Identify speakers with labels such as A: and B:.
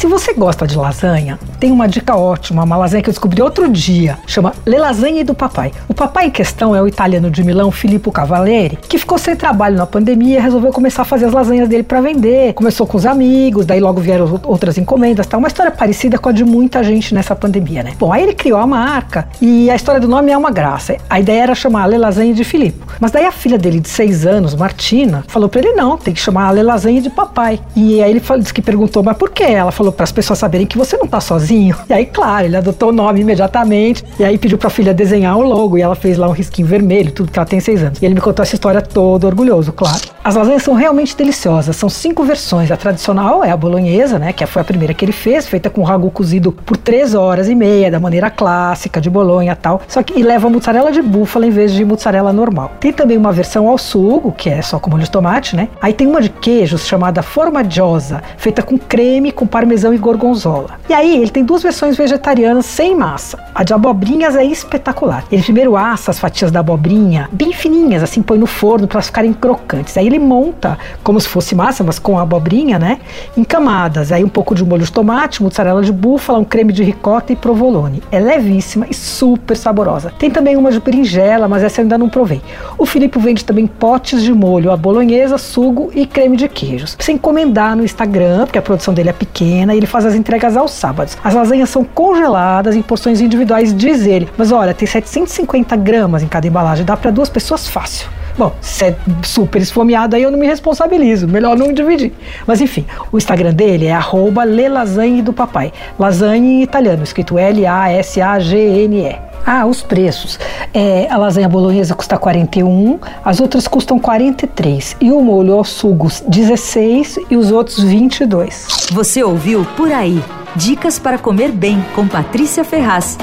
A: Se você gosta de lasanha, tem uma dica ótima, uma lasanha que eu descobri outro dia, chama Le Lasagne do Papai. O papai em questão é o italiano de Milão, Filippo Cavalieri, que ficou sem trabalho na pandemia e resolveu começar a fazer as lasanhas dele para vender. Começou com os amigos, daí logo vieram outras encomendas, tal. Uma história parecida com a de muita gente nessa pandemia, né? Bom, aí ele criou a marca e a história do nome é uma graça. A ideia era chamar Le Lasagne de Filippo. Mas daí a filha dele de seis anos, Martina, falou para ele não, tem que chamar Le Lasagne de papai. E aí ele disse que perguntou, mas por quê? Ela falou para as pessoas saberem que você não tá sozinho. E aí, claro, ele adotou o nome imediatamente. E aí pediu para a filha desenhar o logo e ela fez lá um risquinho vermelho, tudo que ela tem seis anos. E ele me contou essa história todo orgulhoso, claro. As lasanhas são realmente deliciosas. São cinco versões. A tradicional é a bolonhesa, né, que foi a primeira que ele fez, feita com ragu cozido por três horas e meia, da maneira clássica de Bolonha, tal. Só que leva mussarela de búfala em vez de mussarela normal. Tem também uma versão ao sugo, que é só com molho de tomate, né? Aí tem uma de queijos chamada formaggiosa, feita com creme, com parmesão e gorgonzola. E aí ele tem duas versões vegetarianas sem massa. A de abobrinhas é espetacular. Ele primeiro assa as fatias da abobrinha bem fininhas, assim põe no forno para ficarem crocantes. Aí ele monta como se fosse massa, mas com a abobrinha, né? Em camadas. Aí um pouco de molho de tomate, mussarela de búfala, um creme de ricota e provolone. É levíssima e super saborosa. Tem também uma de berinjela, mas essa eu ainda não provei. O Filipe vende também potes de molho, a bolonhesa, sugo e creme de queijos. Pra você encomendar no Instagram, porque a produção dele é pequena, e ele faz as entregas aos sábados. As lasanhas são congeladas em porções individuais, diz ele. Mas olha, tem 750 gramas em cada embalagem, dá para duas pessoas fácil. Bom, se é super esfomeado, aí eu não me responsabilizo. Melhor não dividir. Mas enfim, o Instagram dele é arroba lelasagne do papai. Lasagne em italiano, escrito L-A-S-A-G-N-E. Ah, os preços. É, a lasanha bolonhesa custa 41, as outras custam 43 e o molho aos sugos 16 e os outros 22.
B: Você ouviu Por Aí. Dicas para comer bem com Patrícia Ferraz.